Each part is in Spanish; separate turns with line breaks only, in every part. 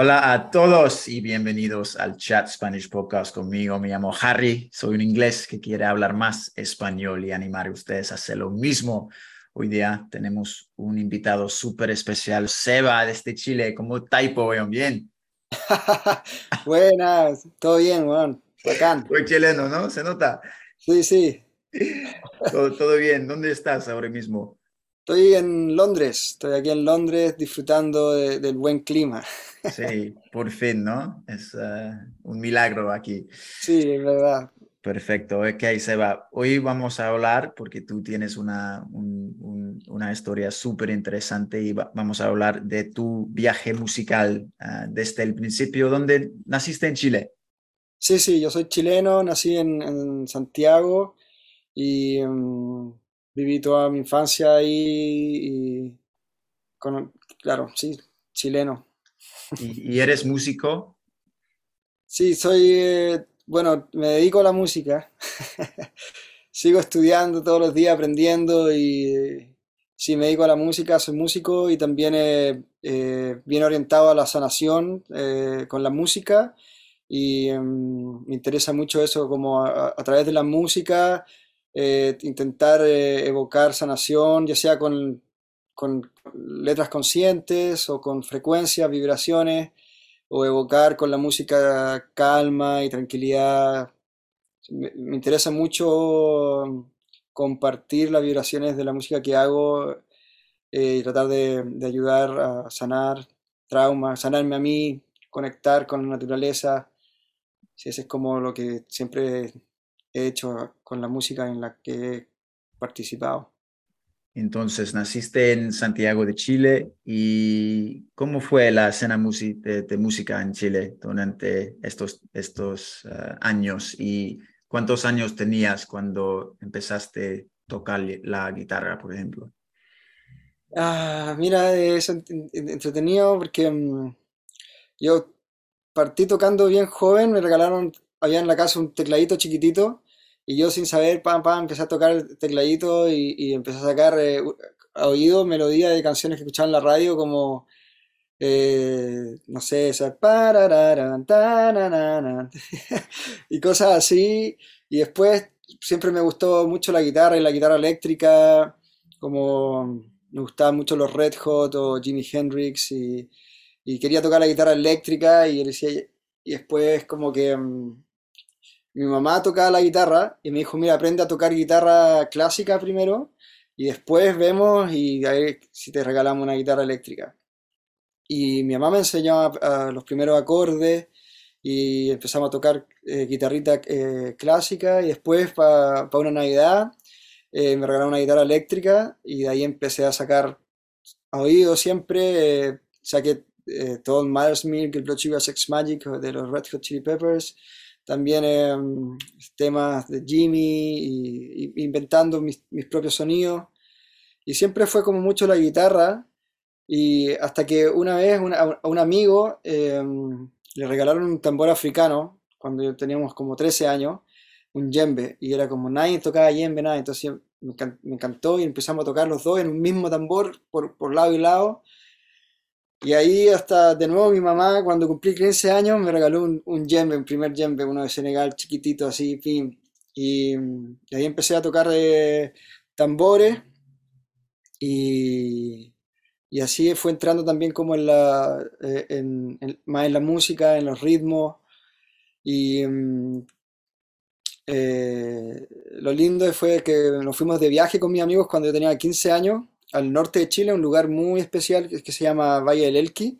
Hola a todos y bienvenidos al Chat Spanish Podcast conmigo. Me llamo Harry, soy un inglés que quiere hablar más español y animar a ustedes a hacer lo mismo. Hoy día tenemos un invitado súper especial, Seba, desde Chile. ¿Cómo taipo, weón? ¿Bien?
Buenas, todo bien, weón. Bacán.
Soy chileno, ¿no? ¿Se nota?
Sí, sí.
todo, todo bien. ¿Dónde estás ahora mismo?
Estoy en Londres, estoy aquí en Londres disfrutando de, del buen clima.
Sí, por fin, ¿no? Es uh, un milagro aquí.
Sí, es verdad.
Perfecto, ok, Seba. Hoy vamos a hablar, porque tú tienes una, un, un, una historia súper interesante y va, vamos a hablar de tu viaje musical uh, desde el principio. ¿Dónde naciste en Chile?
Sí, sí, yo soy chileno, nací en, en Santiago y um, viví toda mi infancia ahí y, con, claro, sí, chileno.
¿Y, y eres músico?
Sí, soy, eh, bueno, me dedico a la música. Sigo estudiando todos los días, aprendiendo y sí, me dedico a la música, soy músico y también eh, eh, bien orientado a la sanación eh, con la música y um, me interesa mucho eso, como a, a través de la música eh, intentar eh, evocar sanación, ya sea con, con, letras conscientes o con frecuencias, vibraciones, o evocar con la música calma y tranquilidad. Me, interesa mucho compartir las vibraciones de la música que hago eh, y tratar de, de, ayudar a sanar traumas, sanarme a mí, conectar con la naturaleza. Sí, eso es como lo que siempre he hecho con la música en la que he participado.
Entonces, naciste en Santiago de Chile y ¿cómo fue la escena de, de música en Chile durante estos, estos uh, años? ¿Y cuántos años tenías cuando empezaste a tocar la guitarra, por ejemplo?
Ah, mira, es entretenido porque um, yo partí tocando bien joven, me regalaron, había en la casa un tecladito chiquitito y yo sin saber, pam, pam, empecé a tocar el tecladito y, y empecé a sacar eh, a oído melodías de canciones que escuchaba en la radio como, eh, no sé, o sea, y cosas así. Y después siempre me gustó mucho la guitarra y la guitarra eléctrica, como me gustaban mucho los Red Hot o Jimi Hendrix y, y quería tocar la guitarra eléctrica y, y después como que... Um, mi mamá tocaba la guitarra y me dijo, mira, aprende a tocar guitarra clásica primero y después vemos y a ver si te regalamos una guitarra eléctrica. Y mi mamá me enseñó los primeros acordes y empezamos a tocar eh, guitarrita eh, clásica y después para pa una Navidad eh, me regalaron una guitarra eléctrica y de ahí empecé a sacar a oído siempre, eh, saqué todo Mother's Milk, el Blood Sugar Sex Magic de los Red Hot Chili Peppers, también eh, temas de Jimmy inventando mis, propios sonidos. Y siempre fue como mucho la guitarra. Y hasta que una vez a un amigo eh, le regalaron un tambor africano cuando teníamos como 13 años, un djembe. Y era como nadie tocaba djembe, nada. Entonces me, me encantó y empezamos a tocar los dos en un mismo tambor por, por lado y lado. Y ahí hasta de nuevo mi mamá, cuando cumplí 15 años, me regaló un, un djembe, un primer djembe, uno de Senegal, chiquitito así, fin. Y, y ahí empecé a tocar eh, tambores y, y, así fue entrando también como en la, eh, en, en, más en la música, en los ritmos. Y mm, eh, lo lindo fue que nos fuimos de viaje con mis amigos cuando yo tenía 15 años al norte de Chile, un lugar muy especial que se llama Valle del Elqui.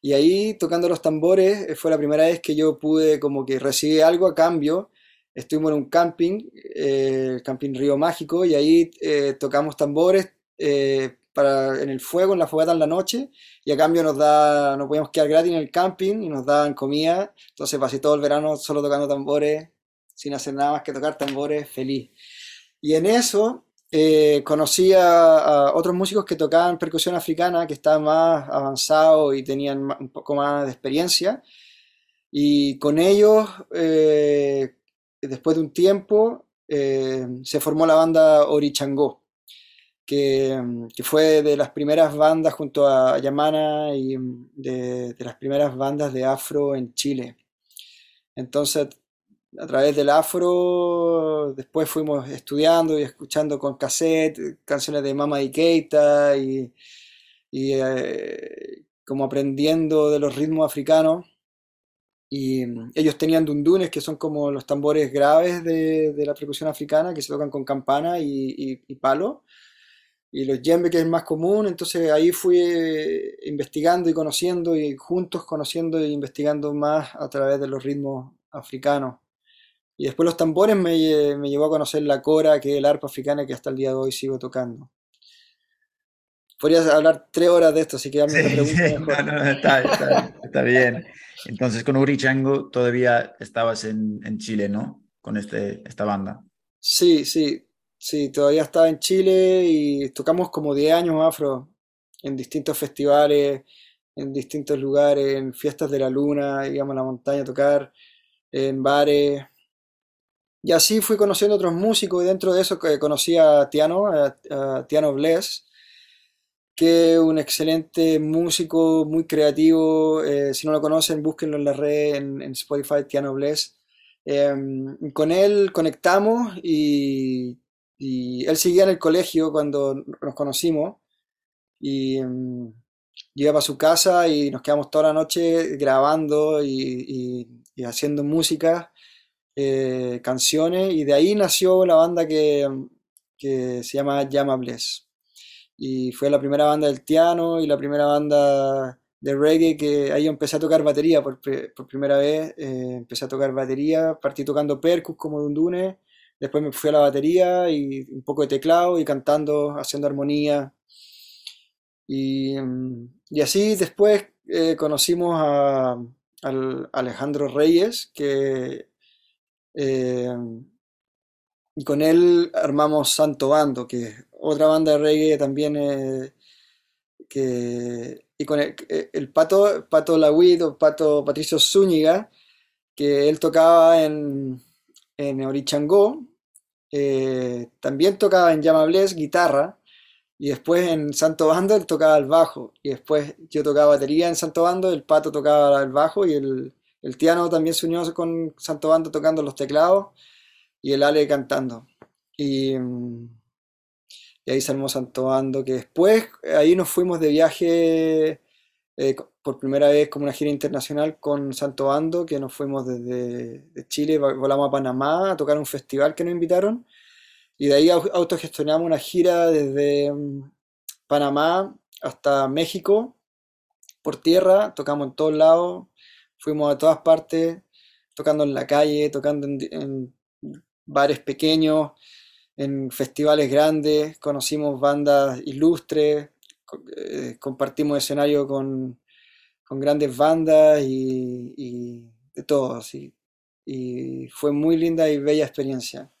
Y ahí tocando los tambores eh, fue la primera vez que yo pude como que recibir algo a cambio. Estuvimos en un camping, eh, el camping Río Mágico, y ahí tocamos tambores para, en el fuego, en la fogata en la noche, y a cambio nos da, nos podíamos quedar gratis en el camping y nos daban comida. Entonces pasé todo el verano solo tocando tambores, sin hacer nada más que tocar tambores, feliz. Y en eso eh, conocí a, otros músicos que tocaban percusión africana, que estaban más avanzados y tenían un poco más de experiencia. Y con ellos, eh, después de un tiempo, eh, se formó la banda Orichangó Mm, que, fue de las primeras bandas junto a Yamana y mm, de, las primeras bandas de afro en Chile. Entonces, a través del afro, después fuimos estudiando y escuchando con cassette canciones de Mama y Keita y, eh, como aprendiendo de los ritmos africanos. Y mm, ellos tenían dundunes, que son como los tambores graves de, la percusión africana, que se tocan con campana y, y palo y los yembe que es más común, entonces ahí fui eh, investigando y conociendo y juntos conociendo e investigando más a través de los ritmos africanos. Y después los tambores me, me llevó a conocer la cora, que es el arpa africana que hasta el día de hoy sigo tocando. Podrías hablar tres horas de esto, así que ya me
está, bien. Entonces con Uri Chango todavía estabas en, en Chile, ¿no? Con este, esta banda.
Sí, sí. Sí, todavía estaba en Chile y tocamos como 10 años afro en distintos festivales, en distintos lugares, en fiestas de la luna, íbamos a la montaña a tocar, en bares. Y así fui conociendo otros músicos y dentro de eso conocí a Tiano, a, Tiano Bless, que es un excelente músico, muy creativo. Eh, si no lo conocen, búsquenlo en la red, en, Spotify, Tiano Bless. Em, con él conectamos y él seguía en el colegio cuando nos conocimos y um, iba a su casa y nos quedamos toda la noche grabando y, haciendo música, eh, canciones, y de ahí nació la banda que, que se llama Llama Bless. Y fue la primera banda del Tiano y la primera banda de reggae que ahí empecé a tocar batería por, por primera vez. Eh, empecé a tocar batería, partí tocando percus como Dundune Después me fui a la batería y un poco de teclado y cantando, haciendo armonía. Y, así después eh, conocimos a, Alejandro Reyes, que eh, y con él armamos Santo Bando, que es otra banda de reggae también eh, que, y con el, Pato, Pato Lawid o Pato Patricio Zúñiga, que él tocaba en, en Orichangó, eh, también tocaba en Llama guitarra, y después en Santo Bando él tocaba el bajo, y después yo tocaba batería en Santo Bando, el Pato tocaba el bajo, y el, el Tiano también se unió con Santo Bando tocando los teclados, y el Ale cantando. Y, y ahí se Santo Bando, que después ahí nos fuimos de viaje eh, por primera vez como una gira internacional con Santo Bando, que nos fuimos desde Chile, volamos a Panamá a tocar un festival que nos invitaron, y de ahí autogestionamos una gira desde mm, Panamá hasta México, por tierra, tocamos en todos lados, fuimos a todas partes, tocando en la calle, tocando en bares pequeños, en festivales grandes, conocimos bandas ilustres, eh, compartimos escenario con, grandes bandas y, de todo, Y fue muy linda y bella experiencia.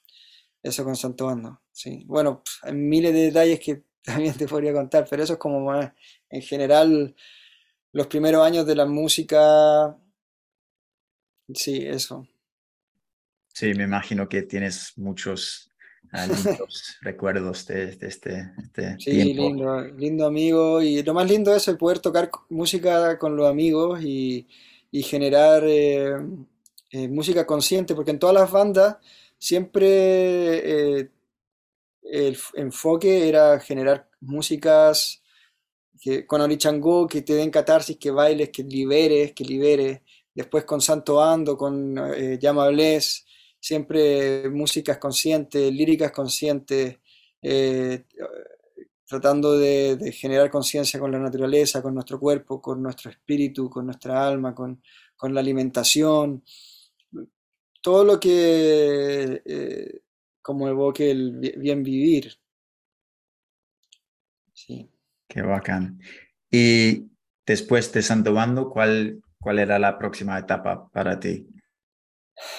Eso con Santo Bando, sí. Bueno, hay miles de detalles que también te podría contar, pero eso es como más, en general, los primeros años de la música. Sí, eso.
Sí, me imagino que tienes muchos los recuerdos de, este, este
sí, lindo, lindo amigo. Y lo más lindo es el poder tocar música con los amigos y, generar eh, eh, música consciente, porque en todas las bandas siempre eh, el enfoque era generar músicas que, con Orichango que te den catarsis, que bailes, que liberes, que liberes. Después con Santo Ando, con eh, Llama Bless, siempre músicas conscientes, líricas conscientes, eh, tratando de, generar conciencia con la naturaleza, con nuestro cuerpo, con nuestro espíritu, con nuestra alma, con, la alimentación, todo lo que eh, como evoque el bien vivir.
Sí. Qué bacán. Y después de Santo Bando, ¿cuál, cuál era la próxima etapa para ti?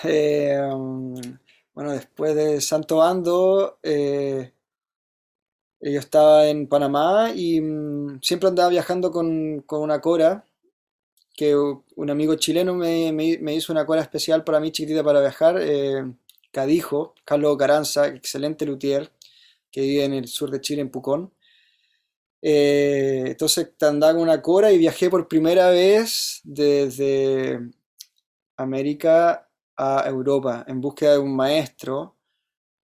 Eh, bueno, después de Santo Bando, eh, yo estaba en Panamá y mm, siempre andaba viajando con, una cora, que un amigo chileno me, hizo una cora especial para mí, chiquitita, para viajar, eh, Cadijo, Carlos Caranza, excelente luthier, que vive en el sur de Chile, en Pucón. Entonces andaba una cora y viajé por primera vez desde América a Europa en búsqueda de un maestro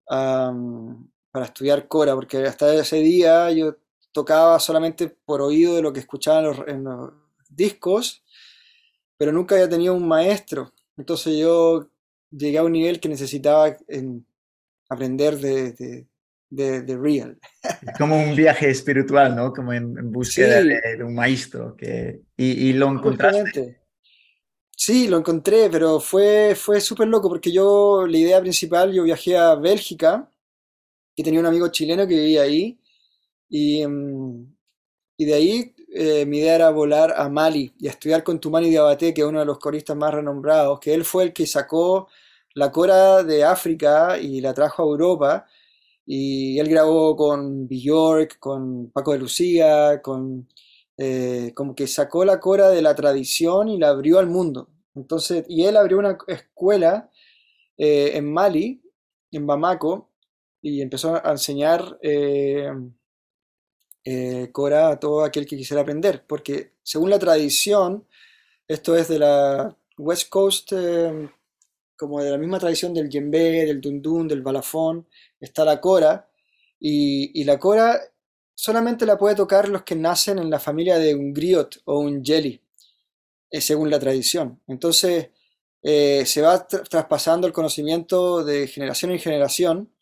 para estudiar Cora, porque hasta ese día yo tocaba solamente por oído de lo que escuchaba en los, discos, pero nunca había tenido un maestro. Entonces yo llegué a un nivel que necesitaba aprender de, de, real.
Como un viaje espiritual, ¿no? Como en, búsqueda de, un maestro. Que, y, y lo encontraste.
Sí, lo encontré, pero fue, fue súper loco porque yo, la idea principal, yo viajé a Bélgica y tenía un amigo chileno que vivía ahí y, mm, y de ahí eh, mi idea era volar a Mali y a estudiar con Tumani Diabaté, que es uno de los coristas más renombrados, que él fue el que sacó la cora de África y la trajo a Europa y él grabó con Bjork, con Paco de Lucía, con eh, como que sacó la cora de la tradición y la abrió al mundo. Entonces, y él abrió una escuela eh, en Mali, en Bamako, y empezó a enseñar eh, cora a todo aquel que quisiera aprender, porque según la tradición, esto es de la West Coast, como de la misma tradición del djembe, del dundun, del balafón, está la cora, y, y la cora solamente la puede tocar los que nacen en la familia de un griot o un jelly, eh, según la tradición. Entonces, eh, se va traspasando el conocimiento de generación en generación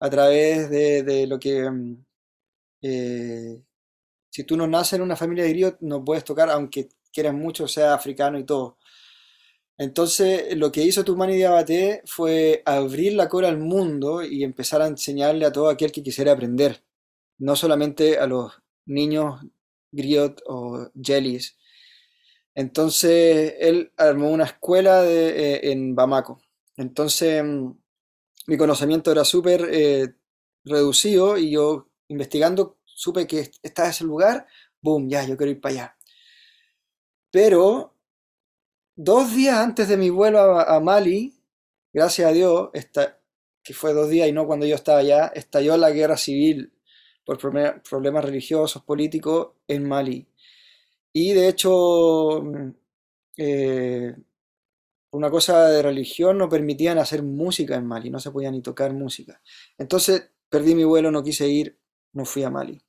a través de, lo que... Mm, eh, si tú no naces en una familia de griot, no puedes tocar, aunque quieras mucho, sea africano y todo. Entonces, lo que hizo Tumani Diabaté fue abrir la cora al mundo y empezar a enseñarle a todo aquel que quisiera aprender no solamente a los niños griot o jellies. Entonces él armó una escuela eh, en Bamako. Entonces mm, mi conocimiento era súper eh, reducido y yo investigando supe que está ese lugar, boom, ya, yo quiero ir para allá. Pero dos días antes de mi vuelo a, Mali, gracias a Dios, que fue dos días y no cuando yo estaba allá, estalló la guerra civil por problemas religiosos, políticos en Mali. Y de hecho, mm, eh, una cosa de religión no permitían hacer música en Mali, no se podía ni tocar música. Entonces perdí mi vuelo, no quise ir, no fui a Mali.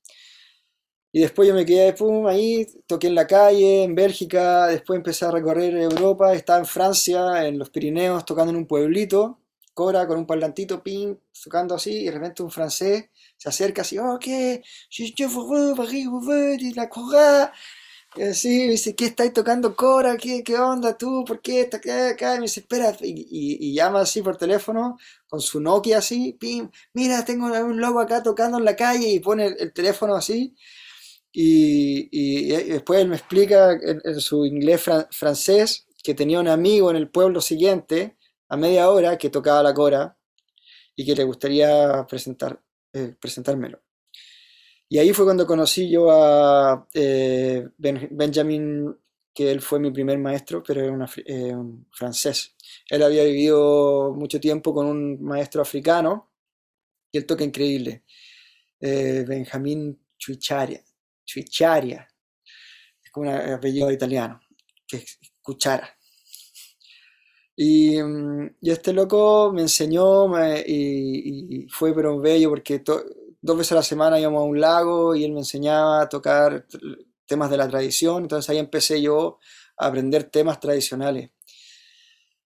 Y después yo me quedé pum, ahí, toqué en la calle, en Bélgica, después empecé a recorrer Europa, estaba en Francia, en los Pirineos, tocando en un pueblito, Cora con un parlantito, ping, tocando así, y de repente un francés se acerca así, ok, je veux, la cora. Y así, dice, ¿qué estáis tocando Cora? ¿Qué, ¿Qué onda tú? ¿Por qué está acá? Y me dice, espera, y, llama así por teléfono, con su Nokia así, pim, mira, tengo un lobo acá tocando en la calle, y pone el, teléfono así, y, y, después él me explica en, su inglés francés que tenía un amigo en el pueblo siguiente, a media hora, que tocaba la Cora, y que le gustaría presentar, eh, presentármelo. Y ahí fue cuando conocí yo a eh, Benjamin, que él fue mi primer maestro, pero era eh, un francés. Él había vivido mucho tiempo con un maestro africano y él toca increíble. Benjamin Chuicharia. Chuicharia. Es como un apellido italiano, que es cuchara. Y, mm, este loco me enseñó y, fue pero bello porque dos veces a la semana íbamos a un lago y él me enseñaba a tocar temas de la tradición. Entonces ahí empecé yo a aprender temas tradicionales.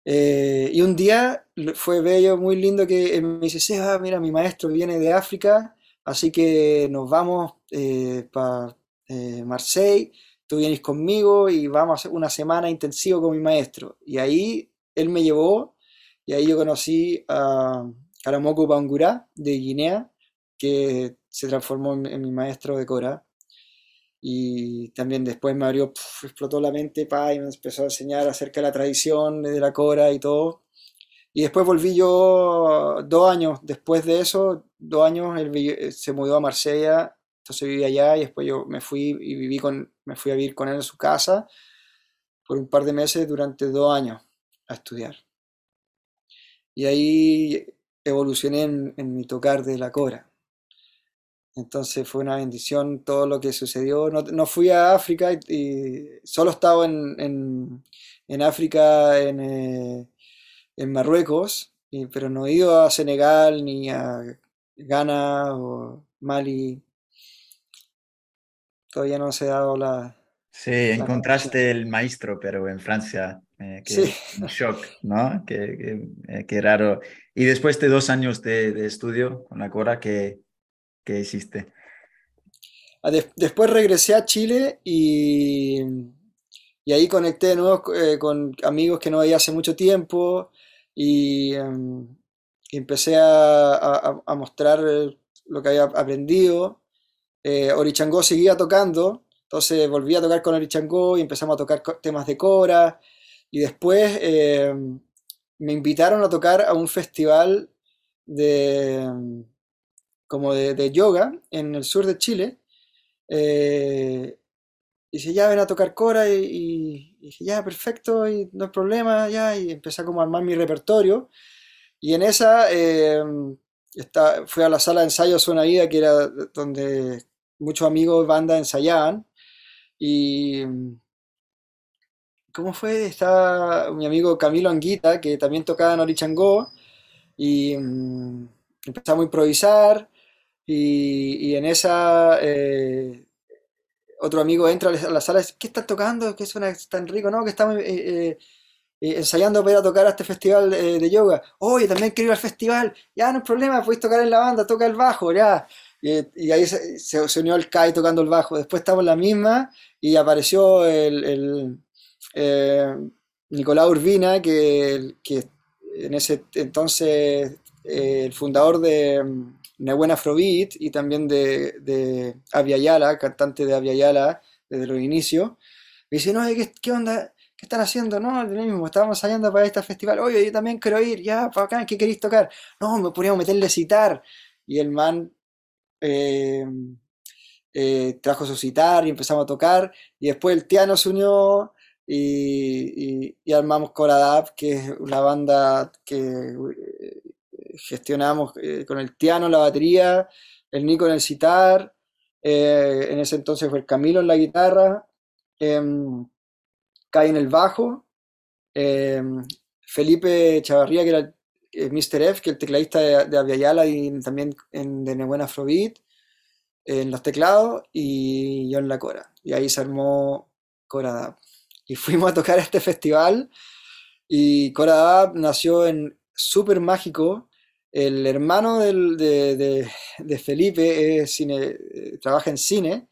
Eh, y un día fue bello, muy lindo que me dice, Seba, mira, mi maestro viene de África, así que nos vamos eh, para eh, Marseille, tú vienes conmigo y vamos a hacer una semana intensiva con mi maestro. Y ahí él me llevó y ahí yo conocí a Karamoko Bangura de Guinea, que se transformó en, mi maestro de Cora. Y también después me abrió, explotó la mente, pa, y me empezó a enseñar acerca de la tradición de la Cora y todo. Y después volví yo dos años después de eso, dos años, él se mudó a Marsella, entonces viví allá y después yo me fui y viví con, me fui a vivir con él en su casa por un par de meses durante dos años a estudiar. Y ahí evolucioné en, mi tocar de la cora. Entonces fue una bendición todo lo que sucedió. No, fui a África y, solo estaba en, en, en África, en, eh, en Marruecos, pero no he ido a Senegal ni a Ghana o Mali. Todavía no se ha dado la...
Sí, encontraste el maestro, pero en Francia. Eh, que un shock, ¿no? Qué, eh, raro. Y después de dos años de, estudio con la Cora, ¿qué, qué hiciste?
Ah, después regresé a Chile y, y ahí conecté de nuevo eh, con amigos que no veía hace mucho tiempo y, em, empecé a, mostrar lo que había aprendido. Orichangó seguía tocando, entonces volví a tocar con Orichangó y empezamos a tocar temas de Cora. Y después eh, me invitaron a tocar a un festival de, como de, yoga en el sur de Chile. Eh, y dije, ya ven a tocar cora y, ya, perfecto, y no hay problema, ya, y empecé como a armar mi repertorio. Y en esa eh, fui a la sala de ensayo Zona Vida, que era donde muchos amigos de banda ensayaban. Y ¿Cómo fue? Está mi amigo Camilo Anguita, que también tocaba en Orichango, y mm, empezamos a improvisar, y, en esa eh, otro amigo entra a la sala y dice, ¿qué estás tocando? ¿Qué suena tan rico? No, que estamos eh, eh, ensayando para tocar a este festival de yoga. Oye, también quiero ir al festival. Ya, no hay problema, podéis tocar en la banda, toca el bajo, ya. Y, ahí se, unió el Kai tocando el bajo. Después estamos en la misma y apareció el eh, Nicolás Urbina, que, en ese entonces eh, el fundador de Nebuena Afrobeat y también de, de Yala, cantante de Yala desde los inicios, me dice, no, ¿qué, onda? ¿Qué están haciendo? No, lo mismo, estábamos ensayando para este festival. Oye, yo también quiero ir, ya, para acá, ¿qué queréis tocar? No, me meterle a citar. Y el man eh, trajo su citar y empezamos a tocar. Y después el Tiano se unió y, y, armamos Coradap, que es una banda que eh, gestionamos eh, con el Tiano la batería, el Nico en el citar, eh, en ese entonces fue el Camilo en la guitarra, em, Kai en el bajo, em, Felipe Chavarría, que era Mr. F, que es el tecladista de, de Aviala y también de Nebuena Afrobeat, en los teclados, y yo en la cora. Y ahí se armó Coradap y fuimos a tocar este festival y Cora nació en Super Mágico. El hermano de, Felipe es cine, trabaja en cine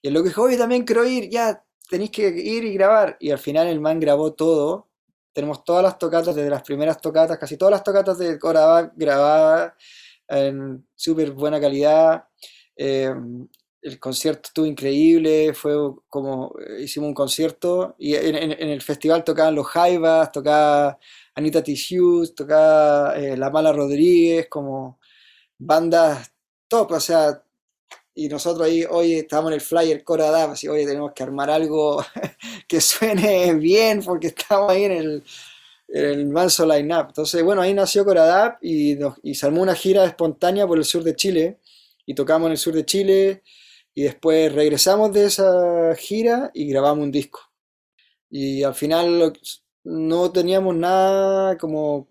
y el loco dijo, oye, también quiero ir, ya, tenéis que ir y grabar. Y al final el man grabó todo. Tenemos todas las tocatas, desde las primeras tocatas, casi todas las tocatas de Cora grabadas en súper buena calidad. Eh, el concierto estuvo increíble, fue como hicimos un concierto y en, el festival tocaban los Jaivas, tocaba Anita Tissues, tocaba eh, La Mala Rodríguez, como bandas top, o sea, y nosotros ahí, hoy estábamos en el flyer Cora Dab, así, oye, tenemos que armar algo que suene bien porque estamos ahí en el, el manso line-up. Entonces, bueno, ahí nació Cora y, y se armó una gira espontánea por el sur de Chile y tocamos en el sur de Chile y después regresamos de esa gira y grabamos un disco. Y al final no teníamos nada como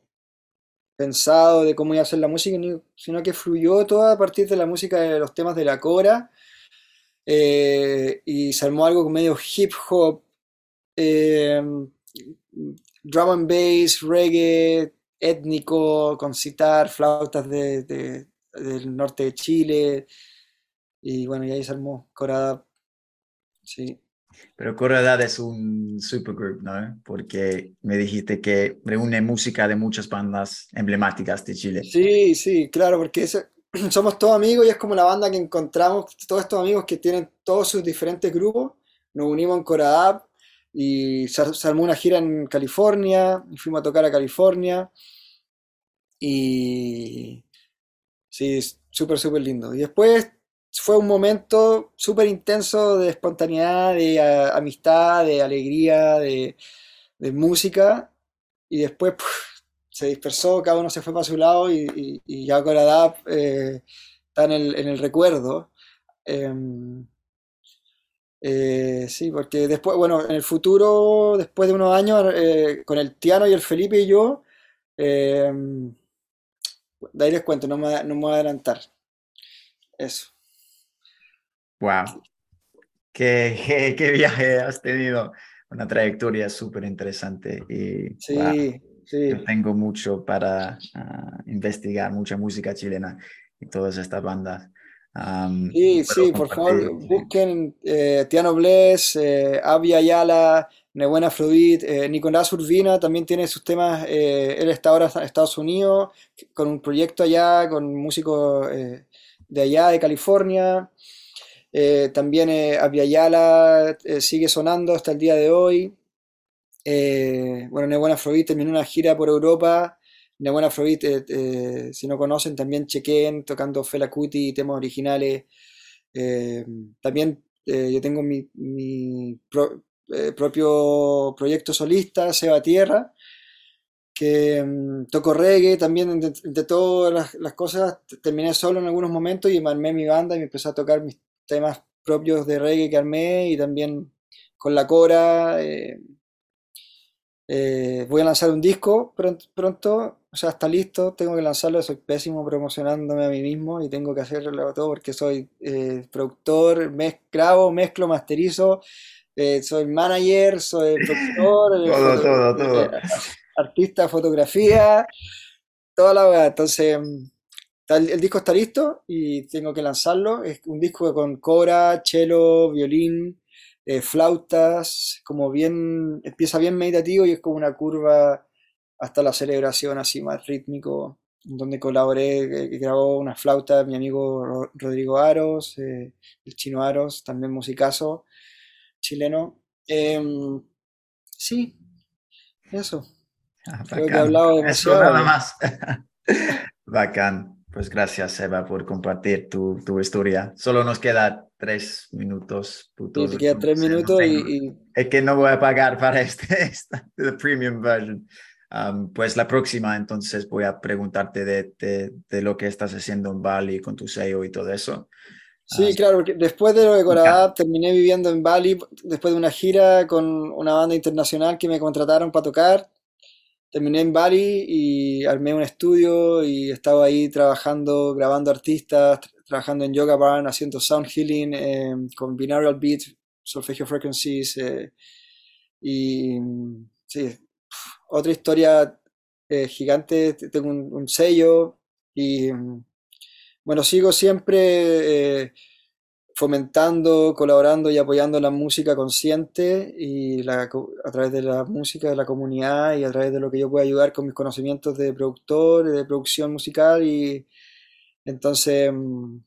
pensado de cómo iba a ser la música, sino que fluyó todo a partir de la música de los temas de la Cora. Eh, y se armó algo medio hip hop. Eh, drum and bass, reggae, étnico, con citar, flautas de, del norte de Chile. Y bueno, y ahí se armó Coradap. Sí.
Pero Coradap es un supergroup, ¿no? Porque me dijiste que reúne música de muchas bandas emblemáticas de Chile.
Sí, sí, claro, porque somos todos amigos y es como la banda que encontramos, todos estos amigos que tienen todos sus diferentes grupos, nos unimos en Coradap y se, armó una gira en California, fuimos a tocar a California y sí, súper, súper lindo. Y después fue un momento súper intenso de espontaneidad, de amistad, de alegría, de, música y después se dispersó, cada uno se fue para su lado y, ya con la eh, está en el, recuerdo. Em, eh, sí, porque después, bueno, en el futuro, después de unos años, eh, con el Tiano y el Felipe y yo, eh, de ahí les cuento, no me, no me voy a adelantar. Eso.
Wow. ¿Qué, qué, viaje has tenido? Una trayectoria súper interesante. Y,
sí, sí.
Yo tengo mucho para ah, investigar, mucha música chilena y todas estas bandas
sí, sí, por favor, busquen eh, Tiano Bless, eh, Abby Ayala, Nebuena Afrodit, eh, Nicolás Urbina también tiene sus temas, eh, él está ahora en Estados Unidos con un proyecto allá, con músicos de allá, de California. También Abby Ayala sigue sonando hasta el día de hoy. bueno, Nebuena Afrodit terminó una gira por Europa de buena Afrobeat, eh, eh, si no conocen, también chequen tocando Fela Kuti, temas originales. Eh, también yo tengo mi, propio proyecto solista, Seba Tierra, que mm, toco reggae, también de, todas las, cosas terminé solo en algunos momentos y armé mi banda y me empecé a tocar mis temas propios de reggae que armé y también con la Cora. voy a lanzar un disco pronto o sea, está listo, tengo que lanzarlo, soy pésimo promocionándome a mí mismo y tengo que hacerlo todo porque soy eh, productor, grabo, mezclo, masterizo, eh, soy manager, soy productor,
eh, todo, todo, todo.
artista de fotografía, toda la verdad. Entonces, el, disco está listo y tengo que lanzarlo. Es un disco con cora, cello, violín, flautas, como bien, empieza bien meditativo y es como una curva hasta la celebración así más rítmico, donde colaboré, grabó una flauta mi amigo Rodrigo Aros, eh, el chino Aros, también musicazo chileno. Em, sí, eso.
Ah, Creo que he hablado demasiado. Eso nada más. Bacán. Pues gracias, Eva, por compartir tu, tu historia. Solo nos queda tres minutos.
Sí, queda tres minutos y,
Es que no voy a pagar para este, esta, premium version pues la próxima entonces voy a preguntarte de, de, lo que estás haciendo en Bali con tu sello y todo eso.
Sí, claro, porque después de lo de Coradap terminé viviendo en Bali después de una gira con una banda internacional que me contrataron para tocar. Terminé en Bali y armé un estudio y estaba ahí trabajando, grabando artistas, trabajando en Yoga Barn, haciendo sound healing eh, con binaural beat, solfegio frequencies eh, y sí, otra historia eh, gigante, tengo un, sello y bueno, sigo siempre fomentando, colaborando y apoyando la música consciente y a través de la música de la comunidad y a través de lo que yo puedo ayudar con mis conocimientos de productor, de producción musical y entonces mm,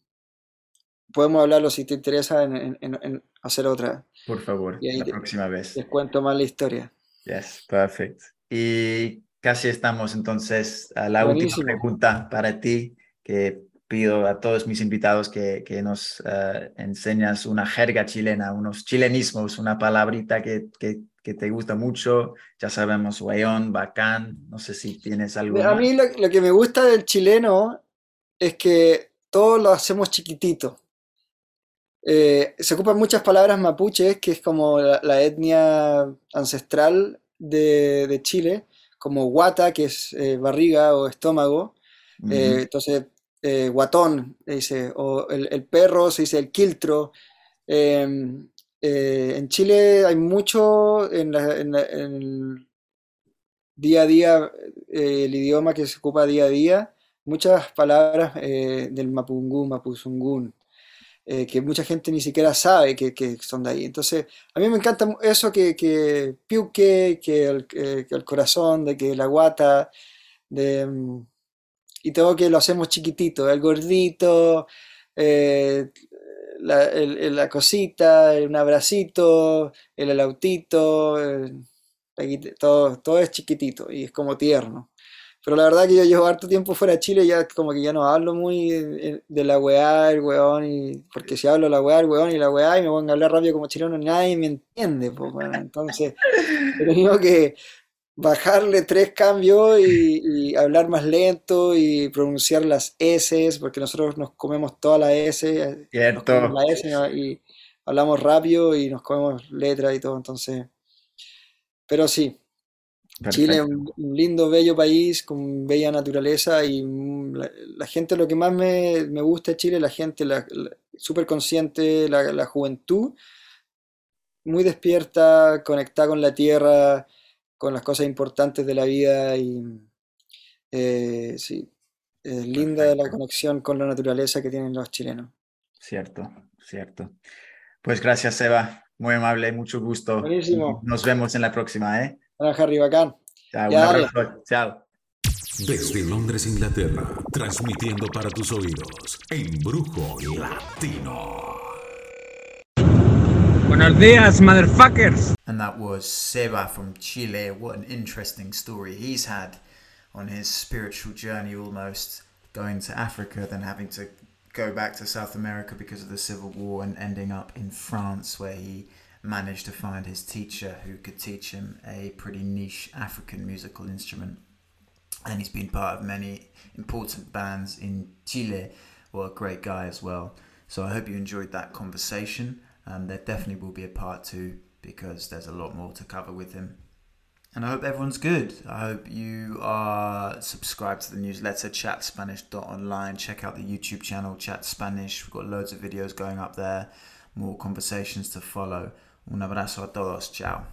podemos hablarlo si te interesa en, hacer otra.
Por favor, la próxima vez.
Les cuento más la historia.
Yes, perfect. Y casi estamos entonces a la última pregunta para ti, que pido a todos mis invitados que, que nos eh, enseñas una jerga chilena, unos chilenismos, una palabrita que, que, que te gusta mucho. Ya sabemos, guayón, bacán, no sé si tienes algo.
A mí lo, lo, que me gusta del chileno es que todos lo hacemos chiquitito. Eh, se ocupan muchas palabras mapuches, que es como la etnia ancestral de, Chile, como guata, que es eh, barriga o estómago. Eh, entonces, eh, guatón, dice, o el, perro se dice el quiltro. Em, en Chile hay mucho, en, día a día, eh, el idioma que se ocupa día a día, muchas palabras eh, del mapungún, mapuzungún, eh, que mucha gente ni siquiera sabe que, que son de ahí. Entonces, a mí me encanta eso que, que piuque, que el, que el corazón, de que la guata, de, mm, y todo que lo hacemos chiquitito, el gordito, eh, la, el- el- la cosita, un abracito, el el- la guita- todo, todo es chiquitito y es como tierno. Pero la verdad que yo llevo harto tiempo fuera de Chile, ya como que ya no hablo muy de, de la weá, el weón, y, porque si hablo la weá, el weón y la weá, y me pongo a hablar rápido como chileno, nadie me entiende, pues, bueno, entonces he tenido que bajarle tres cambios y, y hablar más lento y pronunciar las S, porque nosotros nos comemos toda la S, nos comemos la S y hablamos rápido y nos comemos letras y todo, entonces, pero sí. Chile es
Perfecto.
un, un lindo, bello país con bella naturaleza y la, la gente, lo que más me, me gusta de Chile, la gente la, la- súper consciente, la, la juventud, muy despierta, conectada con la tierra, con las cosas importantes de la vida y eh, sí, es linda la conexión con la naturaleza que tienen los chilenos.
Cierto, cierto. Pues gracias, Eva. Muy amable, mucho gusto.
Buenísimo.
nos vemos en la próxima, ¿eh?
Hola, Harry, bacán.
Chao, un
Ya,
abrazo. Chao.
Desde Londres, Inglaterra, transmitiendo para tus oídos, Embrujo Latino.
Buenos días, motherfuckers.
And that was Seba from Chile. What an interesting story he's had on his spiritual journey almost going to Africa, then having to go back to South America because of the civil war and ending up in France where he managed to find his teacher who could teach him a pretty niche African musical instrument. And he's been part of many important bands in Chile. What a great guy as well. So I hope you enjoyed that conversation. Um, there definitely will be a part two because there's a lot more to cover with him. And I hope everyone's good. I hope you are subscribed to the newsletter chatspanish.online. Check out the YouTube channel Chat Spanish. We've got loads of videos going up there, more conversations to follow. Un abrazo a todos. Ciao.